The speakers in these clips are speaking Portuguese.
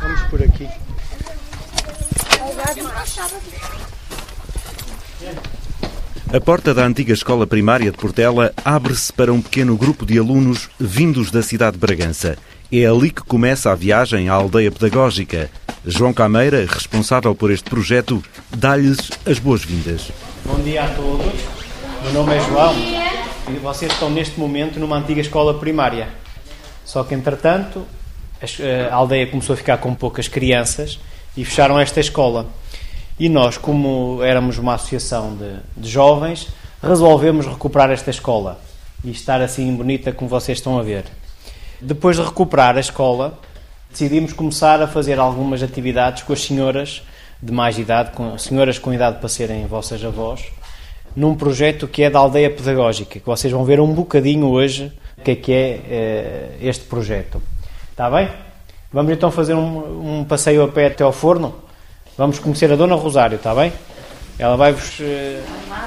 Vamos por aqui. A porta da antiga escola primária de Portela abre-se para um pequeno grupo de alunos vindos da cidade de Bragança. É ali que começa a viagem à aldeia pedagógica. João Cameira, responsável por este projeto, dá-lhes as boas-vindas. Bom dia a todos. Meu nome é João vocês estão neste momento numa antiga escola primária. Só que, entretanto, a aldeia começou a ficar com poucas crianças e fecharam esta escola. E nós, como éramos uma associação de, de jovens, resolvemos recuperar esta escola e estar assim bonita como vocês estão a ver. Depois de recuperar a escola, decidimos começar a fazer algumas atividades com as senhoras de mais idade, com senhoras com idade para serem vossas avós, num projeto que é da aldeia pedagógica, que vocês vão ver um bocadinho hoje o que é que é eh, este projeto. Está bem? Vamos então fazer um, um passeio a pé até ao forno? Vamos conhecer a Dona Rosário, está bem? Ela vai-vos uh,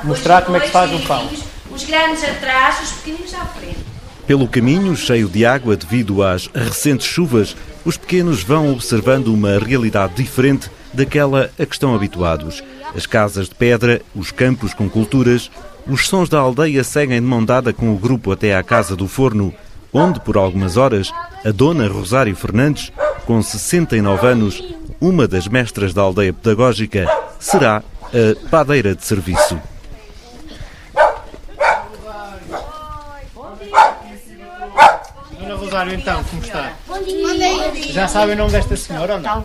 mostrar como é que se faz um pão. Os grandes atrás, os pequeninos à frente. Pelo caminho, cheio de água devido às recentes chuvas, os pequenos vão observando uma realidade diferente daquela a que estão habituados. As casas de pedra, os campos com culturas, os sons da aldeia seguem de mão dada com o grupo até à casa do forno, onde, por algumas horas, a dona Rosário Fernandes, com 69 anos, uma das mestras da aldeia pedagógica, será a padeira de serviço. Dona Rosário, então, como está? Bom dia. Já sabem o nome desta senhora ou não?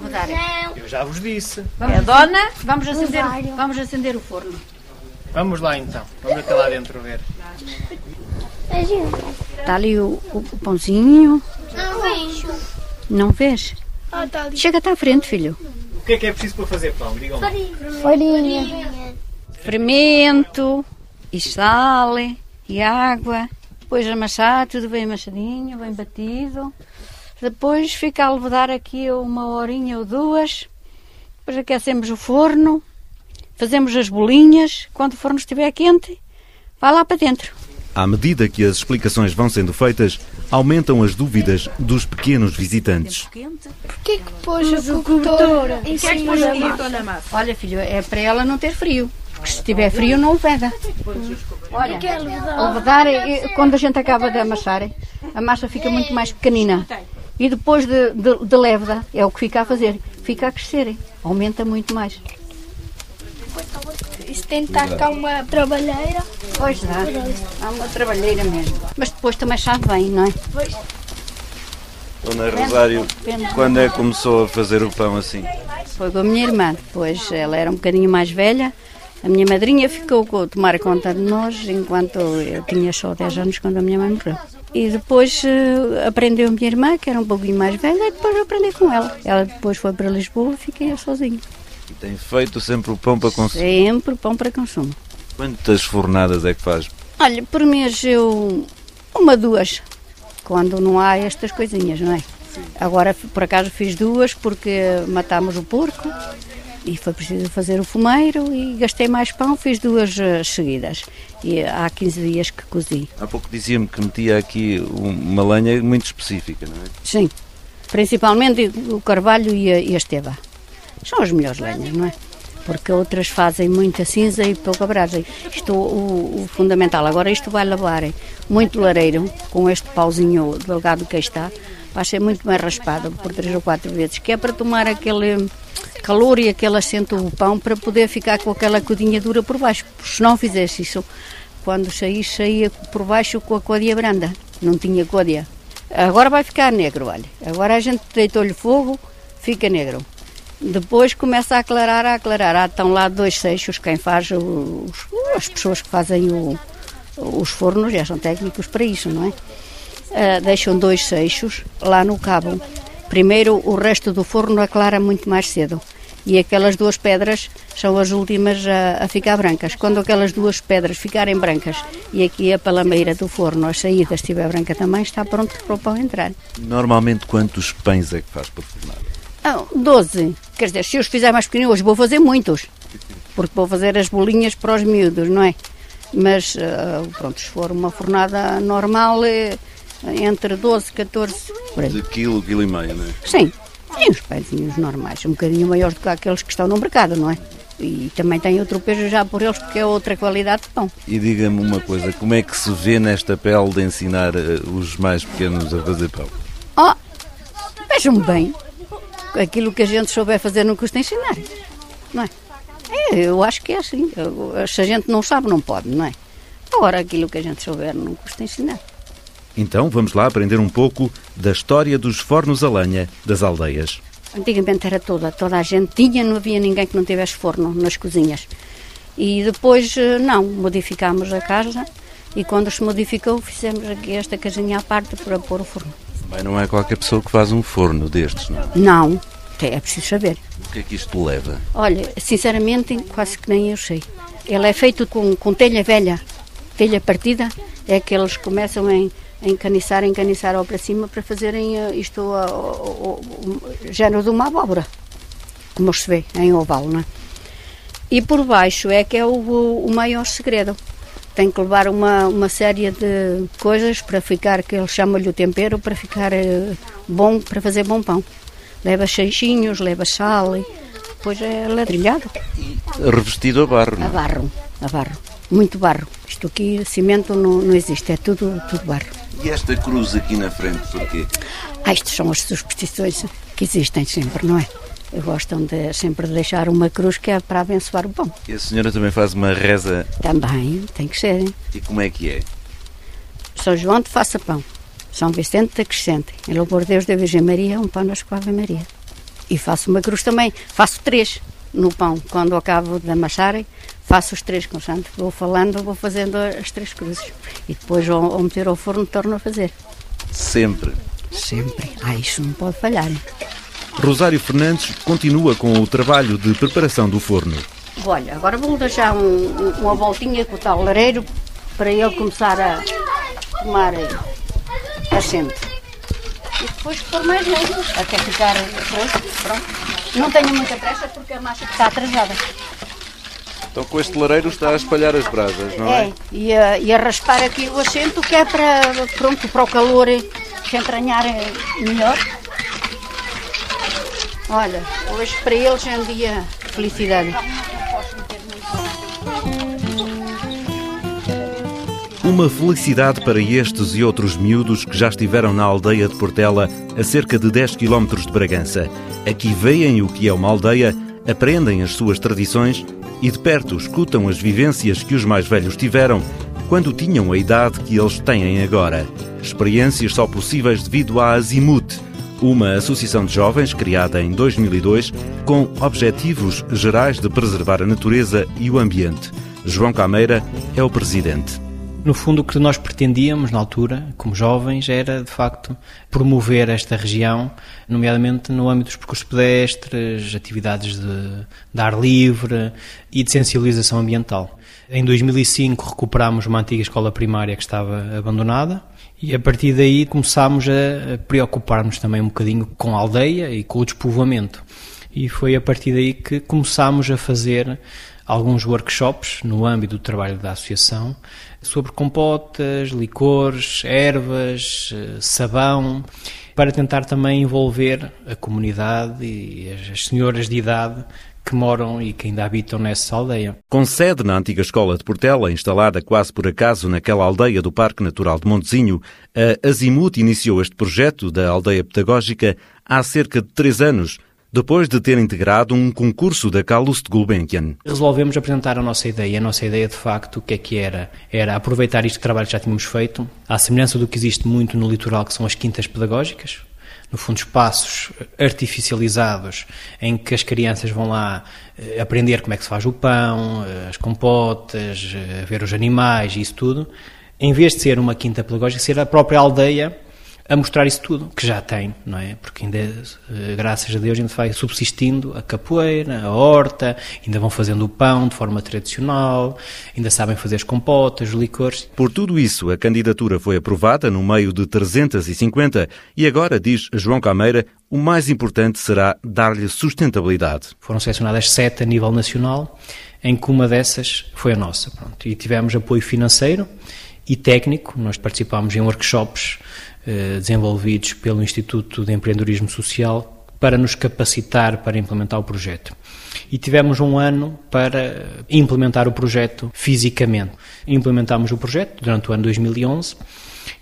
Eu já vos disse. É a dona, vamos acender, vamos acender o forno. Vamos lá então, vamos até lá dentro ver. Está ali o, o pãozinho. Não vejo. Não vês? Ah, tá ali. Chega-te à frente, filho. O que é que é preciso para fazer pão? Digam lá. Farinha. Fermento, e sal, e água. Depois amassar, tudo bem amassadinho, bem batido. Depois fica a levedar aqui uma horinha ou duas. Depois aquecemos o forno. Fazemos as bolinhas. Quando o forno estiver quente, vai lá para dentro. À medida que as explicações vão sendo feitas, aumentam as dúvidas dos pequenos visitantes. Porquê que pôs a cobertura em cima da massa? Olha, filho, é para ela não ter frio. Porque se tiver frio, não leveda. Olha, o vedar, é- quando a gente acaba de amassar, a massa fica muito mais pequenina. E depois de, de, de léveda, é o que fica a fazer. Fica a crescer. Aumenta muito mais. Isso tem que estar cá uma trabalheira. Pois dá. Há uma trabalheira mesmo. Mas depois também sabe bem, não é? Dona Rosário, quando é que começou a fazer o pão assim? Foi com a minha irmã. Depois ela era um bocadinho mais velha. A minha madrinha ficou a tomar conta de nós enquanto eu tinha só 10 anos quando a minha mãe morreu. E depois eh, aprendeu a minha irmã, que era um pouquinho mais velha, e depois eu aprendi com ela. Ela depois foi para Lisboa e fiquei eu sozinha. E tem feito sempre o pão para consumir. Sempre pão para consumo. Quantas fornadas é que faz? Olha, por mês eu. uma, duas. Quando não há estas coisinhas, não é? Agora, por acaso, fiz duas porque matámos o porco e foi preciso fazer o fumeiro e gastei mais pão, fiz duas eh, seguidas. E há 15 dias que cozi. Há pouco dizia-me que metia aqui um- uma lenha muito específica, não é? Sim. Principalmente o carvalho e a, e a esteva. São as melhores lenhas, não é? Porque outras fazem muita cinza e pouca brasa. Isto, o, o fundamental. Agora isto vai lavar muito lareiro, com este pauzinho delgado que está, vai ser muito bem raspado por três ou quatro vezes, que é para tomar aquele calor e aquele assento do pão para poder ficar com aquela codinha dura por baixo. Se não fizesse isso, quando saísse, saía por baixo com a códia branda. Não tinha códia. Agora vai ficar negro, olha. Agora a gente deitou-lhe fogo, fica negro. Depois começa a aclarar, a aclarar. Há estão lá dois seixos, quem faz, os, as pessoas que fazem o- os fornos, já são técnicos para isso, não é? Ah, deixam dois seixos lá no cabo. Primeiro, o resto do forno aclara muito mais cedo. E aquelas duas pedras são as últimas a, a ficar brancas. Quando aquelas duas pedras ficarem brancas e aqui a palameira do forno, a saída estiver branca também, está pronto para o pão entrar. Normalmente quantos pães é que faz por fornada? Ah, 12. Quer dizer, se eu os fizer mais pequeninos, hoje vou fazer muitos. Porque vou fazer as bolinhas para os miúdos, não é? Mas, uh, pronto, se for uma fornada normal, é entre 12 e 14 por aí. De quilo, quilo e meio, não é? Sim, tem uns pãezinhos normais, um bocadinho maiores do que aqueles que estão no mercado, não é? E também tem outro peso já por eles, porque é outra qualidade de pão. E diga-me uma coisa, como é que se vê nesta pele de ensinar uh, os mais pequenos a fazer pão? Oh, vejam bem, aquilo que a gente souber fazer não custa ensinar, não é? é? Eu acho que é assim, se a gente não sabe, não pode, não é? Agora, aquilo que a gente souber não custa ensinar. Então vamos lá aprender um pouco da história dos fornos a lenha das aldeias. Antigamente era toda, toda a gente tinha, não havia ninguém que não tivesse forno nas cozinhas. E depois, eh, não, modificámos a casa e quando se modificou fizemos aqui esta casinha à parte para pôr o forno. Também não é qualquer pessoa que faz um forno destes, não é? Não, é preciso saber. O que é que isto leva? Olha, sinceramente, quase que nem eu sei. Ele é feito com, com telha velha, telha partida, é que eles começam em encaniçar, encaniçar ao para cima para fazerem uh, isto, uh, o, género de uma abóbora, como se vê em oval, não é? E por baixo é que é o, o maior segredo. Tem que levar uma, uma série de coisas para ficar, que eles chamam-lhe o tempero, para ficar uh, bom, para fazer bom pão. Leva cheixinhos, leva sal, e depois é ladrilhado. Revestido a barro, não é? A barro, a barro. Muito barro. Isto aqui, cimento não, não existe, é tudo, tudo barro. E esta cruz aqui na frente, porquê? Ah, estas são as superstições que existem sempre, não é? Gostam de sempre de deixar uma cruz que é para abençoar o pão. E a senhora também faz uma reza? Também, tem que ser. E como é que é? São João de Faça Pão, São Vicente de Crescente, em louvor de Deus da Virgem Maria, um pão na Ave Maria. E faço uma cruz também, faço três no pão, quando acabo de amassarem, faço os três constantes, vou falando, vou fazendo as três cruzes. E depois, ao, ao meter ao forno, torno a fazer. Sempre? Sempre. Ah, isso não pode falhar. Hein? Rosário Fernandes continua com o trabalho de preparação do forno. Olha, agora vou deixar um, uma voltinha com o tal lareiro para ele começar a tomar assento. E depois pôr mais leite até ficar pronto. pronto. Não tenho muita pressa porque a massa está atrasada. Então com este lareiro está a espalhar as brasas, não é? É, e a, e a raspar aqui o assento que é para, pronto, para o calor se entranhar melhor. Olha, hoje para eles é um dia de felicidade. Uma felicidade para estes e outros miúdos que já estiveram na aldeia de Portela, a cerca de 10 km de Bragança. Aqui veem o que é uma aldeia, aprendem as suas tradições e de perto escutam as vivências que os mais velhos tiveram quando tinham a idade que eles têm agora. Experiências só possíveis devido à Azimut, uma associação de jovens criada em 2002 com objetivos gerais de preservar a natureza e o ambiente. João Cameira é o presidente. No fundo, o que nós pretendíamos na altura, como jovens, era de facto promover esta região, nomeadamente no âmbito dos percursos pedestres, atividades de, de ar livre e de sensibilização ambiental. Em 2005 recuperámos uma antiga escola primária que estava abandonada e a partir daí começámos a preocupar-nos também um bocadinho com a aldeia e com o despovoamento. E foi a partir daí que começámos a fazer alguns workshops no âmbito do trabalho da associação sobre compotas, licores, ervas, eh, sabão, para tentar também envolver a comunidade e as senhoras de idade que moram e que ainda habitam nessa aldeia. Com sede na antiga escola de Portela, instalada quase por acaso naquela aldeia do Parque Natural de Montezinho, a Azimut iniciou este projeto da aldeia pedagógica há cerca de três anos, depois de ter integrado um concurso da Carlos de Gulbenkian. Resolvemos apresentar a nossa ideia. A nossa ideia, de facto, o que é que era? Era aproveitar este trabalho que já tínhamos feito, à semelhança do que existe muito no litoral, que são as quintas pedagógicas, no fundo, espaços artificializados em que as crianças vão lá eh, aprender como é que se faz o pão, eh, as compotas, eh, ver os animais e isso tudo. Em vez de ser uma quinta pedagógica, ser a própria aldeia a mostrar isso tudo, que já tem, não é? Porque ainda, eh, graças a Deus, ainda vai subsistindo a capoeira, a horta, ainda vão fazendo o pão de forma tradicional, ainda sabem fazer as compotas, os licores. Por tudo isso, a candidatura foi aprovada no meio de 350 e agora, diz João Cameira, o mais importante será dar-lhe sustentabilidade. Foram selecionadas sete a nível nacional, em que uma dessas foi a nossa. Pronto. E tivemos apoio financeiro e técnico, nós participámos em workshops desenvolvidos pelo Instituto de Empreendedorismo Social para nos capacitar para implementar o projeto. E tivemos um ano para implementar o projeto fisicamente. Implementámos o projeto durante o ano 2011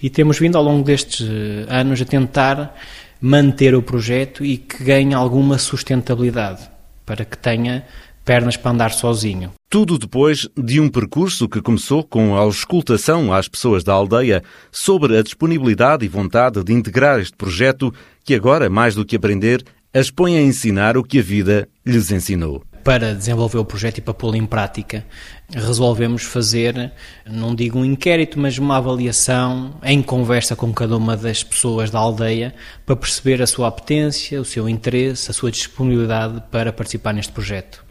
e temos vindo ao longo destes eh, anos a tentar manter o projeto e que ganhe alguma sustentabilidade para que tenha pernas para andar sozinho. Tudo depois de um percurso que começou com a auscultação às pessoas da aldeia sobre a disponibilidade e vontade de integrar este projeto, que agora, mais do que aprender, as põe a ensinar o que a vida lhes ensinou. Para desenvolver o projeto e para pô-lo em prática, resolvemos fazer, não digo um inquérito, mas uma avaliação em conversa com cada uma das pessoas da aldeia para perceber a sua apetência, o seu interesse, a sua disponibilidade para participar neste projeto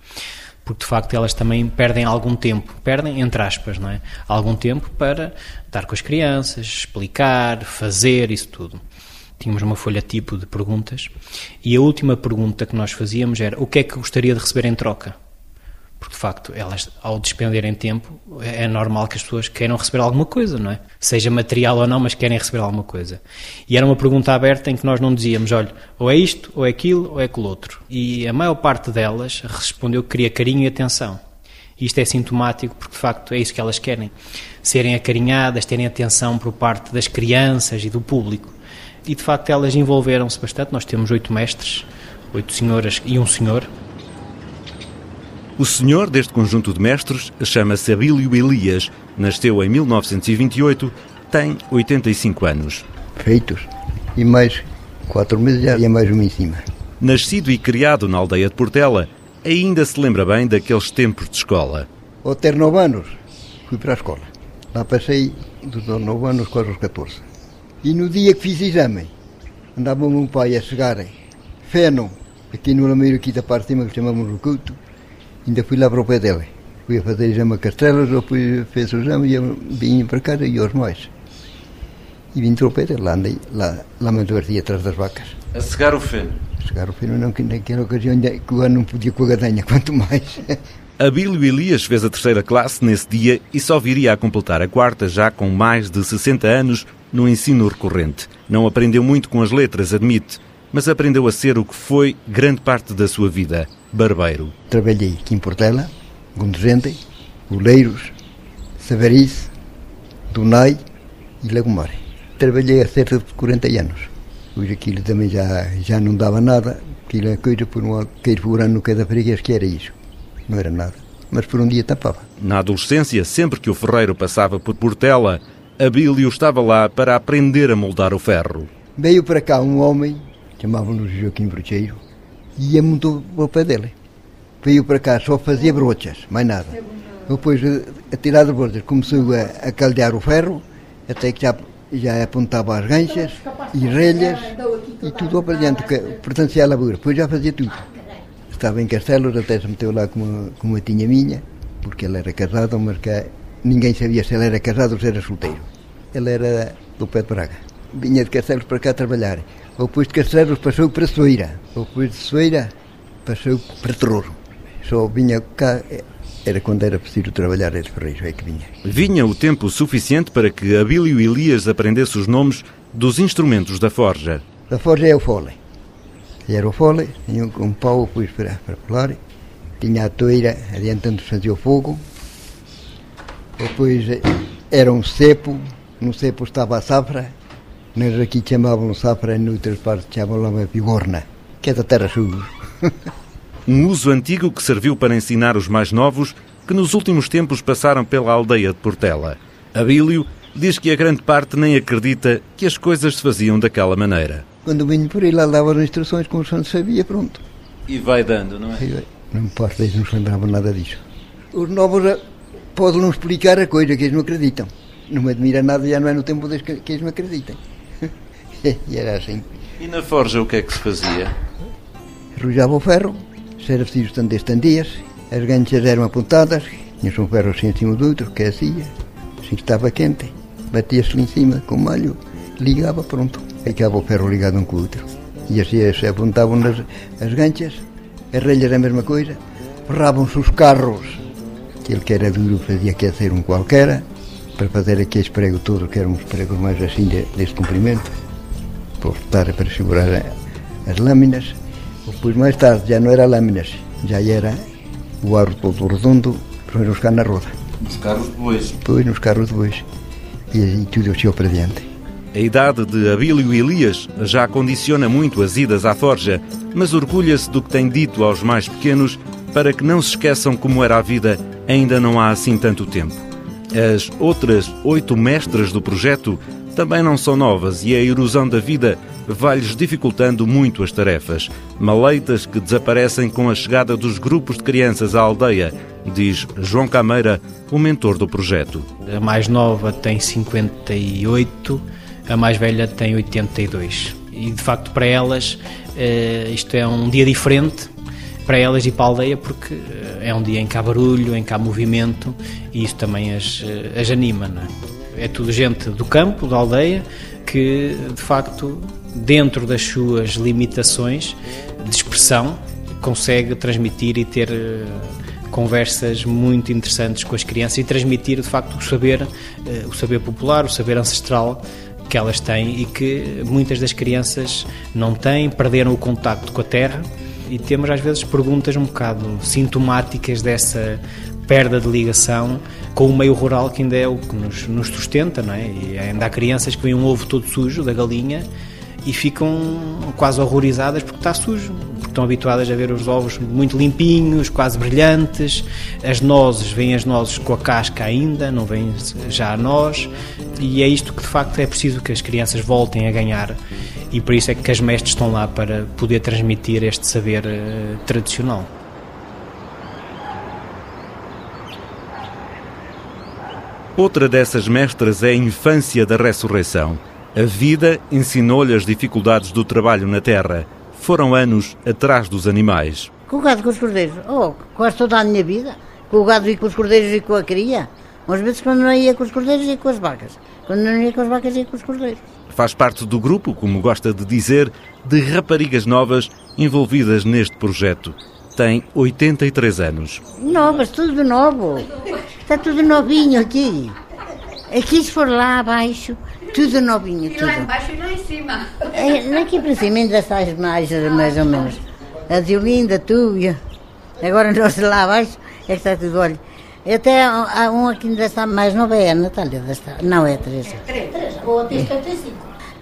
porque de facto elas também perdem algum tempo, perdem entre aspas, não é? Algum tempo para estar com as crianças, explicar, fazer isso tudo. Tínhamos uma folha tipo de perguntas e a última pergunta que nós fazíamos era o que é que gostaria de receber em troca? De facto, elas, ao despenderem tempo, é normal que as pessoas queiram receber alguma coisa, não é? Seja material ou não, mas querem receber alguma coisa. E era uma pergunta aberta em que nós não dizíamos, olha, ou é isto, ou é aquilo, ou é aquilo outro. E a maior parte delas respondeu que queria carinho e atenção. E isto é sintomático porque, de facto, é isso que elas querem. Serem acarinhadas, terem atenção por parte das crianças e do público. E, de facto, elas envolveram-se bastante. Nós temos oito mestres, oito senhoras e um senhor. O senhor deste conjunto de mestres chama-se Abílio Elias, nasceu em 1928, tem 85 anos. Feitos. E mais quatro meses ia mais um em cima. Nascido e criado na aldeia de Portela, ainda se lembra bem daqueles tempos de escola. Ao ter nove anos, fui para a escola. Lá passei dos nove anos quase aos 14. E no dia que fiz exame, andava o meu pai a chegar feno, aqui no Lameiro, aqui da parte de cima, que chamamos o culto, ainda fui lá para o pé dele. Fui a fazer exame a Castelas, depois fez o exame e eu vim para casa e aos mais. E vim para o pé dele, lá andei, lá, lá me divertia atrás das vacas. A cegar o feno? A cegar o feno, não, que naquela ocasião que o ano não podia com a gadanha, quanto mais. Abílio Elias fez a terceira classe nesse dia e só viria a completar a quarta já com mais de 60 anos no ensino recorrente. Não aprendeu muito com as letras, admite, mas aprendeu a ser o que foi grande parte da sua vida, barbeiro. Trabalhei aqui em Portela, Gondozente, Oleiros, Savarice, Dunai e Lagomar. Trabalhei há cerca de 40 anos. Hoje aquilo também já, já não dava nada, aquilo é coisa por um queiro por ano no cada freguês que era isso. Não era nada, mas por um dia tapava. Na adolescência, sempre que o ferreiro passava por Portela, Abílio estava lá para aprender a moldar o ferro. Veio para cá um homem, chamavam-no Joaquim Brocheiro, e ia muito ao pé dele. Veio para cá, só fazia brochas, mais nada. Depois, a tirar de brochas, começou a, a caldear o ferro, até que já, já apontava as ganchas e relhas e tudo para dentro, que pertencia à lavoura. Depois já fazia tudo. Estava em Castelos, até se meteu lá com uma, com uma tinha minha, porque ele era casado, mas que ninguém sabia se ele era casado ou se era solteiro. Ele era do pé de Braga. Vinha de Castelos para cá trabalhar. Depois de Castelos passou para Soeira. Depois de Soeira passou para Terror. Só vinha cá, era quando era preciso trabalhar esse ferreiro, é que vinha. Vinha o tempo suficiente para que Abílio Elias aprendesse os nomes dos instrumentos da forja. A forja é o fole. Era o fole, tinha um, pau depois para, para pular, tinha a toeira adiantando se fazia o fogo, depois era um cepo, no cepo estava a safra, nós aqui chamavam safra, em outras partes chamavam a bigorna, que é da terra sul. um uso antigo que serviu para ensinar os mais novos que nos últimos tempos passaram pela aldeia de Portela. Abílio diz que a grande parte nem acredita que as coisas se faziam daquela maneira. Quando vinha por aí, lá dava as instruções como se não sabia, pronto. E vai dando, não é? Não me posso dizer, não se lembravam nada disso. Os novos eh, podem não explicar a coisa que eles não acreditam. Não me admira nada, já não é no tempo deles que, que eles me acreditem. e era assim. E na forja o que é que se fazia? Arrojava o ferro, era preciso estender, estendias, as ganchas eram apontadas, tinha um ferro assim em cima do outro, que assim que estava quente, batia-se lá em cima com malho, ligava, pronto, ficava o ferro ligado um com o outro. E assim se apontavam as, as ganchas, as relhas a mesma coisa, ferravam-se os carros, aquele que era duro fazia aquecer um qualquer, para fazer aquele prego todo, que eram uns pregos mais assim de, deste comprimento, estar para segurar as lâminas. Depois mais tarde já não era lâminas, já era o aro todo redondo para buscar na roda. Nos carros de bois. Depois nos carros de bois. E aí tudo desceu para diante. A idade de Abílio Elias já condiciona muito as idas à forja, mas orgulha-se do que tem dito aos mais pequenos para que não se esqueçam como era a vida ainda não há assim tanto tempo. As outras oito mestras do projeto também não são novas e a erosão da vida vai-lhes dificultando muito as tarefas. Maleitas que desaparecem com a chegada dos grupos de crianças à aldeia, diz João Cameira, o mentor do projeto. A mais nova tem 58, a mais velha tem 82. E de facto, para elas, eh, isto é um dia diferente para elas e para a aldeia, porque eh, é um dia em que há barulho, em que há movimento e isso também as, eh, as anima. Não é? É tudo gente do campo, da aldeia, que de facto, dentro das suas limitações de expressão, consegue transmitir e ter conversas muito interessantes com as crianças e transmitir de facto o saber, o saber popular, o saber ancestral que elas têm e que muitas das crianças não têm, perderam o contacto com a terra. E temos às vezes perguntas um bocado sintomáticas dessa perda de ligação com o meio rural que ainda é o que nos, nos sustenta, não é? E ainda há crianças que veem um ovo todo sujo da galinha e ficam quase horrorizadas porque está sujo, porque estão habituadas a ver os ovos muito limpinhos, quase brilhantes, as nozes, vêm as nozes com a casca ainda, não vêm já a nós, e é isto que de facto é preciso que as crianças voltem a ganhar, e por isso é que as mestres estão lá para poder transmitir este saber uh, tradicional. Outra dessas mestras é a infância da ressurreição. A vida ensinou-lhe as dificuldades do trabalho na terra. Foram anos atrás dos animais. Com o gado e com os cordeiros. Oh, quase toda a minha vida. Com o gado e com os cordeiros e com a cria. Umas vezes quando não ia com os cordeiros e com as vacas. Quando não ia com as vacas ia com os cordeiros. Faz parte do grupo, como gosta de dizer, de raparigas novas envolvidas neste projeto. Tem 83 anos. Novas, tudo novo. Está tudo novinho aqui. Aqui se for lá abaixo, tudo novinho, tudo. E lá embaixo e lá em cima. É, aqui para cima ainda estás mais, mais ou menos. A Diolinda, tu, agora nós lá abaixo é que está tudo, olha. Até há um aqui ainda está mais nova, é a Natália, está, não é a Teresa. Teresa, ou tem 75.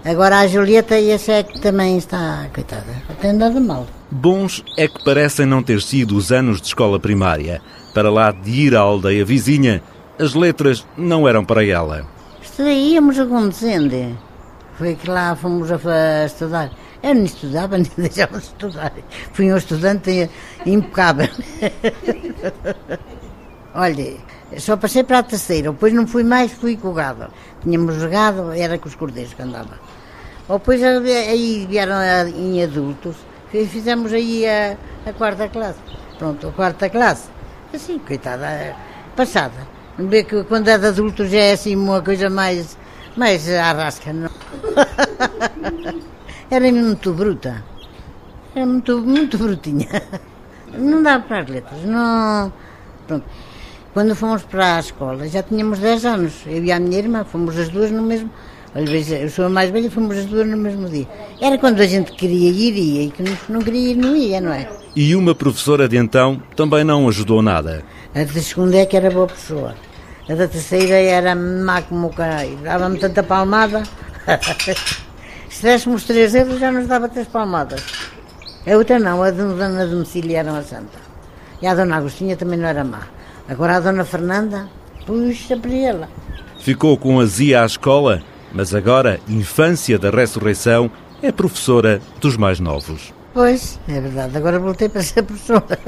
Agora a Julieta e a Sé que também está, coitada, tem nada mal. Bons é que parecem não ter sido os anos de escola primária. Para lá de ir à aldeia vizinha, as letras não eram para ela. Íamos acontecendo. Foi que lá fomos a estudar. Eu nem estudava, nem deixava de estudar. Fui um estudante impecável. Olha, só passei para a terceira, depois não fui mais, fui com o gado. Tínhamos gado, era com os cordeiros que andava. Depois aí vieram em adultos, fizemos aí a, a quarta classe. Pronto, a quarta classe. Assim, coitada, passada. Vê que quando é de adultos já é assim uma coisa mais, mais arrasca, não? Era muito bruta. Era muito, muito brutinha. Não dava para as letras, não. Pronto. Quando fomos para a escola, já tínhamos 10 anos. Eu e a minha irmã, fomos as duas no mesmo. Eu sou a mais velha, fomos as duas no mesmo dia. Era quando a gente queria ir, ia, e que não queria ir, não ia, não é? E uma professora de então também não ajudou nada. A da segunda é que era boa pessoa. A da terceira era má como o caralho. Dava-me tanta palmada. Se dessemos três euros, já nos dava três palmadas. A outra não, a dona domicílio era uma santa. E a dona Agostinha também não era má. Agora a dona Fernanda, puxa para ela. Ficou com azia à escola, mas agora, infância da ressurreição, é professora dos mais novos. Pois, é verdade. Agora voltei para ser professora.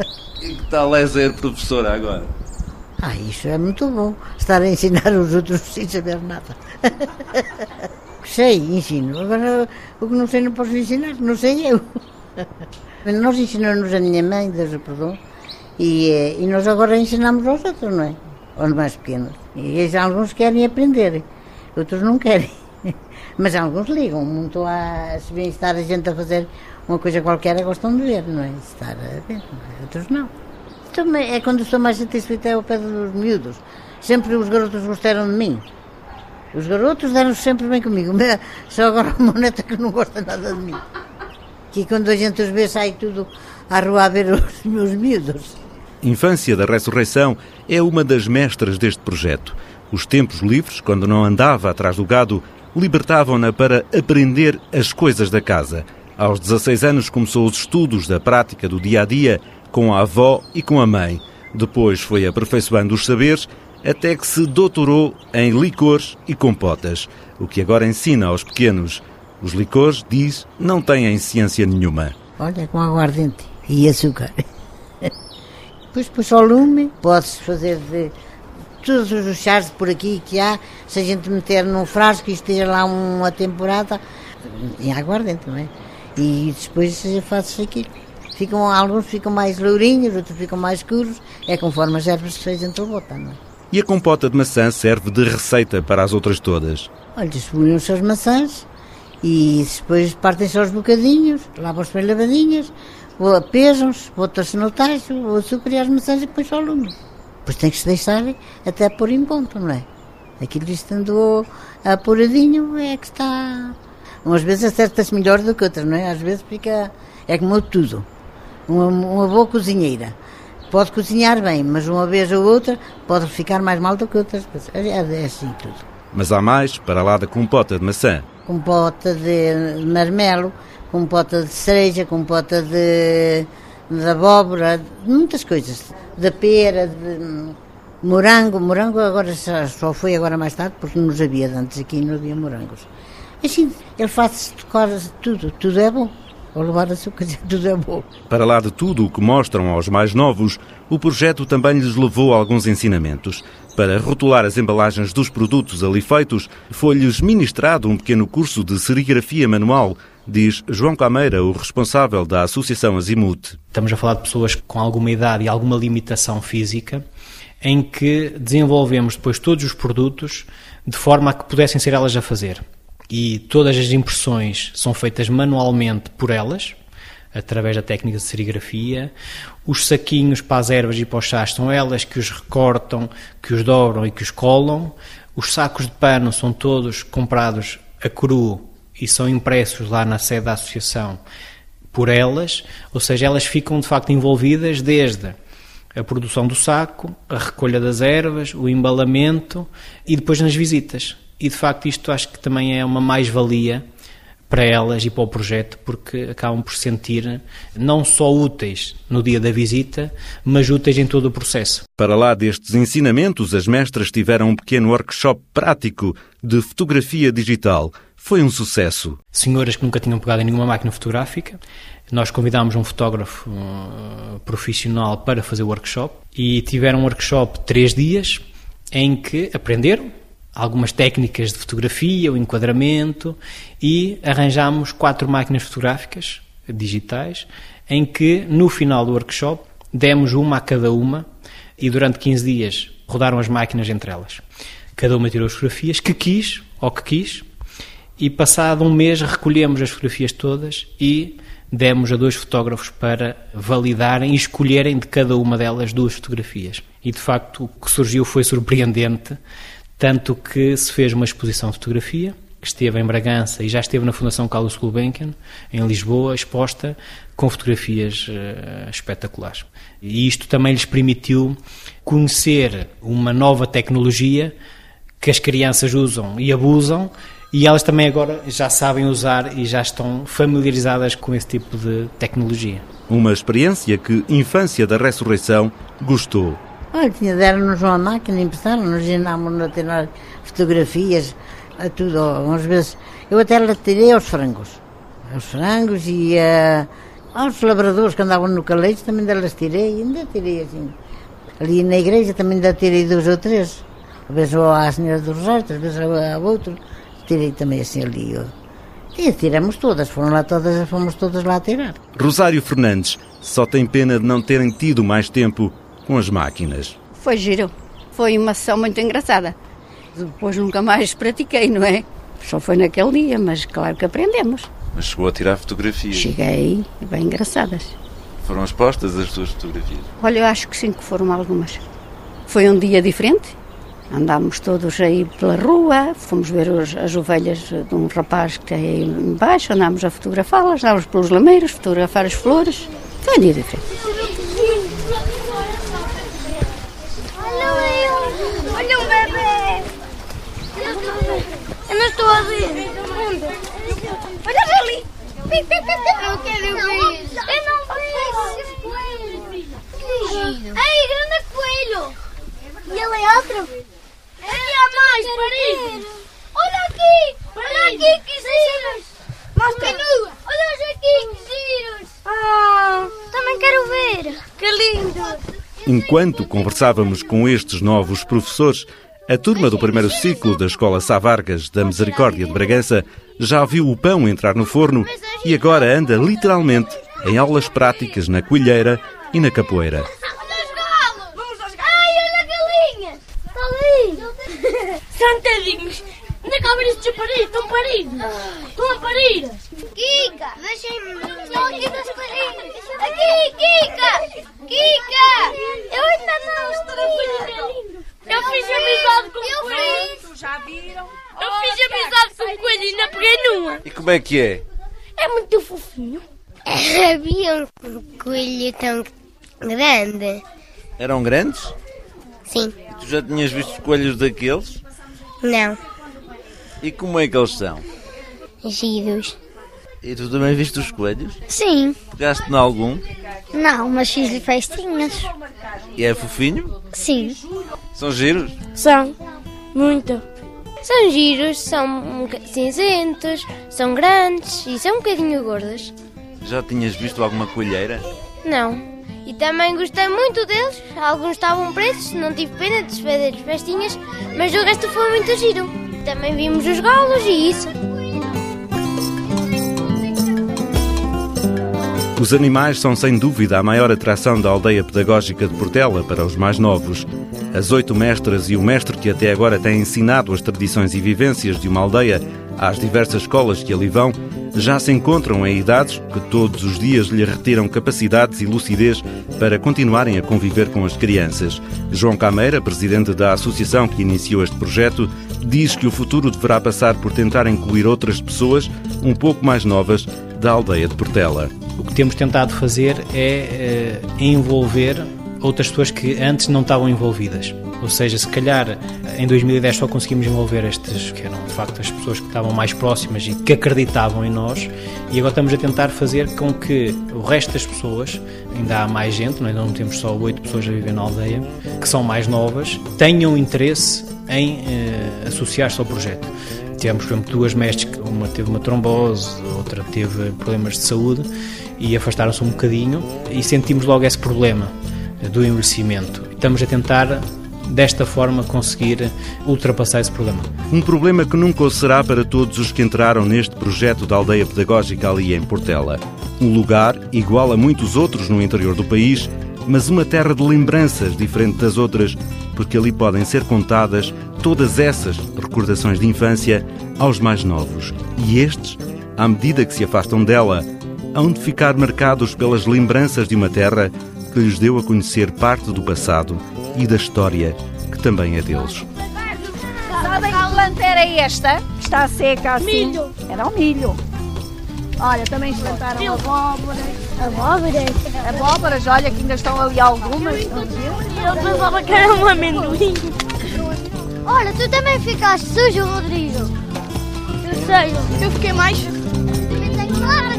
E que tal é ser professora agora? Ah, isso é muito bom. Estar a ensinar os outros sem saber nada. Sei, ensino. Agora, o que não sei não posso ensinar, não sei eu. Nós ensinamos a minha mãe, Deus a perdoe, e, eh, e nós agora ensinamos aos outros, não é? Aos mais pequenos. E eles, alguns querem aprender, outros não querem. Mas alguns ligam muito a se bem estar a gente a fazer uma coisa qualquer, gostam de ver, não é? Estar a ver, é? outros não. Então, é quando estou mais satisfeita é ao pé dos miúdos. Sempre os garotos gostaram de mim. Os garotos deram sempre bem comigo. Só agora a moneta que não gosta nada de mim. Que quando a gente os vê, sai tudo à rua a ver os meus miúdos. Infância da Ressurreição é uma das mestras deste projeto. Os tempos livres, quando não andava atrás do gado, libertavam-na para aprender as coisas da casa. Aos 16 anos começou os estudos da prática do dia a dia com a avó e com a mãe. Depois foi aperfeiçoando os saberes até que se doutorou em licores e compotas, o que agora ensina aos pequenos. Os licores, diz, não têm ciência nenhuma. Olha, com aguardente e açúcar. Depois pôs ao lume, pode-se fazer de todos os chás por aqui que há, se a gente meter num frasco e esteja lá uma temporada, em aguardente, não é? E depois faz-se aquilo. Ficam, alguns ficam mais lourinhos, outros ficam mais escuros, é conforme as ervas que a gente bota, não é? E a compota de maçã serve de receita para as outras todas. Olha, distribuem-se as maçãs e depois partem-se aos bocadinhos, lavam-se bem lavadinhas, pesam-se, botam-se no tacho, o açúcar e as maçãs e depois ao lume. Depois tem que se deixar até pôr em ponto, não é? Aquilo estando apuradinho é que está. Umas vezes acerta-se melhor do que outras, não é? Às vezes fica. É como tudo. Uma, uma boa cozinheira pode cozinhar bem, mas uma vez ou outra pode ficar mais mal do que outras. É, é assim tudo. Mas há mais para lá da compota de maçã. Compota de marmelo, compota de cereja, compota de, de abóbora, muitas coisas. Da pera, de morango. Morango agora só, só foi agora mais tarde porque não havia antes aqui não havia morangos. Assim, ele faz tudo, tudo é bom. Ao levar açúcar, tudo é bom. Para lá de tudo o que mostram aos mais novos, o projeto também lhes levou alguns ensinamentos. Para rotular as embalagens dos produtos ali feitos, foi-lhes ministrado um pequeno curso de serigrafia manual, diz João Cameira, o responsável da Associação Azimut. Estamos a falar de pessoas com alguma idade e alguma limitação física, em que desenvolvemos depois todos os produtos de forma a que pudessem ser elas a fazer e todas as impressões são feitas manualmente por elas, através da técnica de serigrafia. Os saquinhos para as ervas e para os chás são elas que os recortam, que os dobram e que os colam. Os sacos de pano são todos comprados a cru e são impressos lá na sede da associação por elas, ou seja, elas ficam de facto envolvidas desde a produção do saco, a recolha das ervas, o embalamento e depois nas visitas. E de facto isto acho que também é uma mais-valia para elas e para o projeto, porque acabam por sentir não só úteis no dia da visita, mas úteis em todo o processo. Para lá destes ensinamentos, as mestras tiveram um pequeno workshop prático de fotografia digital. Foi um sucesso. Senhoras que nunca tinham pegado em nenhuma máquina fotográfica, nós convidámos um fotógrafo uh, profissional para fazer o workshop e tiveram um workshop de três dias em que aprenderam algumas técnicas de fotografia, o enquadramento e arranjámos quatro máquinas fotográficas digitais em que no final do workshop demos uma a cada uma e durante 15 dias rodaram as máquinas entre elas. Cada uma tirou as fotografias que quis ou que quis e passado um mês recolhemos as fotografias todas e demos a dois fotógrafos para validarem e escolherem de cada uma delas duas fotografias. E de facto o que surgiu foi surpreendente tanto que se fez uma exposição de fotografia, que esteve em Bragança e já esteve na Fundação Carlos Gulbenkian, em Lisboa, exposta, com fotografias uh, espetaculares. E isto também lhes permitiu conhecer uma nova tecnologia que as crianças usam e abusam e elas também agora já sabem usar e já estão familiarizadas com esse tipo de tecnologia. Uma experiência que Infância da Ressurreição gostou. Olha, deram-nos uma máquina, emprestaram-nos, ensinámos a tirar fotografias, a tudo. Umas vezes, eu até lá tirei aos frangos. Aos frangos e uh, aos labradores que andavam no calejo também delas tirei, ainda tirei assim. Ali na igreja também ainda tirei dois ou três. Às vezes à Senhora do Rosário, às vezes a outro. tirei também assim ali. ó. E tiramos todas, foram lá todas, fomos todas lá tirar. Rosário Fernandes só tem pena de não terem tido mais tempo com as máquinas. Foi giro. Foi uma sessão muito engraçada. Depois nunca mais pratiquei, não é? Só foi naquele dia, mas claro que aprendemos. Mas chegou a tirar fotografias. Cheguei bem engraçadas. Foram expostas as suas fotografias. Olha, eu acho que sim, que foram algumas. Foi um dia diferente. Andámos todos aí pela rua, fomos ver os- as ovelhas de um rapaz que tem aí embaixo, andámos a fotografá-las, andámos pelos lameiros, fotografar as flores. Foi um dia diferente. Olha um bebê! Eu não estou a ver. Olha ali! Eu quero ver. Eu não vejo. Giro. Ei, grande coelho! E ele é outro? Aqui há mais, Paris! Olha aqui! Olha aqui, que giros! Mostra! Olha aqui, que giros! Ah, também quero ver! Que lindo! Enquanto conversávamos com estes novos professores, a turma do primeiro ciclo da Escola Sá Vargas da Misericórdia de Bragança já viu o pão entrar no forno e agora anda literalmente em aulas práticas na coelheira e na capoeira. Olha os galos! Vamos aos galos! Ai, olha a galinha! Está ali! É que há estes chapariz? Estão paridos! Estão a parir! Kika! Deixem-me! Estão aqui das parinhas! Aqui, Kika! Kika! Eu ainda não estou Eu fiz amizade com o coelho! já viram? Eu fiz amizade com o coelho e ainda peguei numa! E como é que é? É muito fofinho! Havia um coelho tão grande. Eram grandes? Sim. E tu já tinhas visto coelhos daqueles? Não. E como é que eles são? Giros. E tu também viste os coelhos? Sim. Pegaste em algum? Não, mas fiz-lhe festinhas. E é fofinho? Sim. São giros? São. Muito. São giros, são cinzentos, são grandes e são um bocadinho gordos. Já tinhas visto alguma coelheira? Não. E também gostei muito deles. Alguns estavam presos, não tive pena de desfazer as festinhas, mas o resto foi muito giro. Também vimos os galos e isso. Os animais são sem dúvida a maior atração da aldeia pedagógica de Portela para os mais novos. As oito mestras e o mestre que até agora têm ensinado as tradições e vivências de uma aldeia às diversas escolas que ali vão, já se encontram em idades que todos os dias lhe retiram capacidades e lucidez para continuarem a conviver com as crianças. João Cameira, presidente da associação que iniciou este projeto, diz que o futuro deverá passar por tentar incluir outras pessoas um pouco mais novas da aldeia de Portela. O que temos tentado fazer é eh, envolver outras pessoas que antes não estavam envolvidas. Ou seja, se calhar em 2010 só conseguimos envolver estas que eram de facto as pessoas que estavam mais próximas e que acreditavam em nós, e agora estamos a tentar fazer com que o resto das pessoas, ainda há mais gente, não é? não temos só oito pessoas a viver na aldeia, que são mais novas, tenham interesse em eh, associar-se ao projeto. Tivemos, por exemplo, duas mestres, que uma teve uma trombose, outra teve problemas de saúde e afastaram-se um bocadinho e sentimos logo esse problema do envelhecimento. Estamos a tentar, desta forma, conseguir ultrapassar esse problema. Um problema que nunca o será para todos os que entraram neste projeto da aldeia pedagógica ali em Portela. Um lugar igual a muitos outros no interior do país, mas uma terra de lembranças diferente das outras, porque ali podem ser contadas todas essas recordações de infância aos mais novos. E estes, à medida que se afastam dela, hão de ficar marcados pelas lembranças de uma terra que lhes deu a conhecer parte do passado e da história que também é deles. Sabem que planta era esta? que Está seca assim. Milho. Era o milho. Olha, também plantaram abóboras. Abóboras? Abóboras, olha que ainda estão ali algumas. Eu pensava que era um amendoim. Olha, tu também ficaste sujo, Rodrigo. Eu sei, eu fiquei mais. Também tenho lágrimas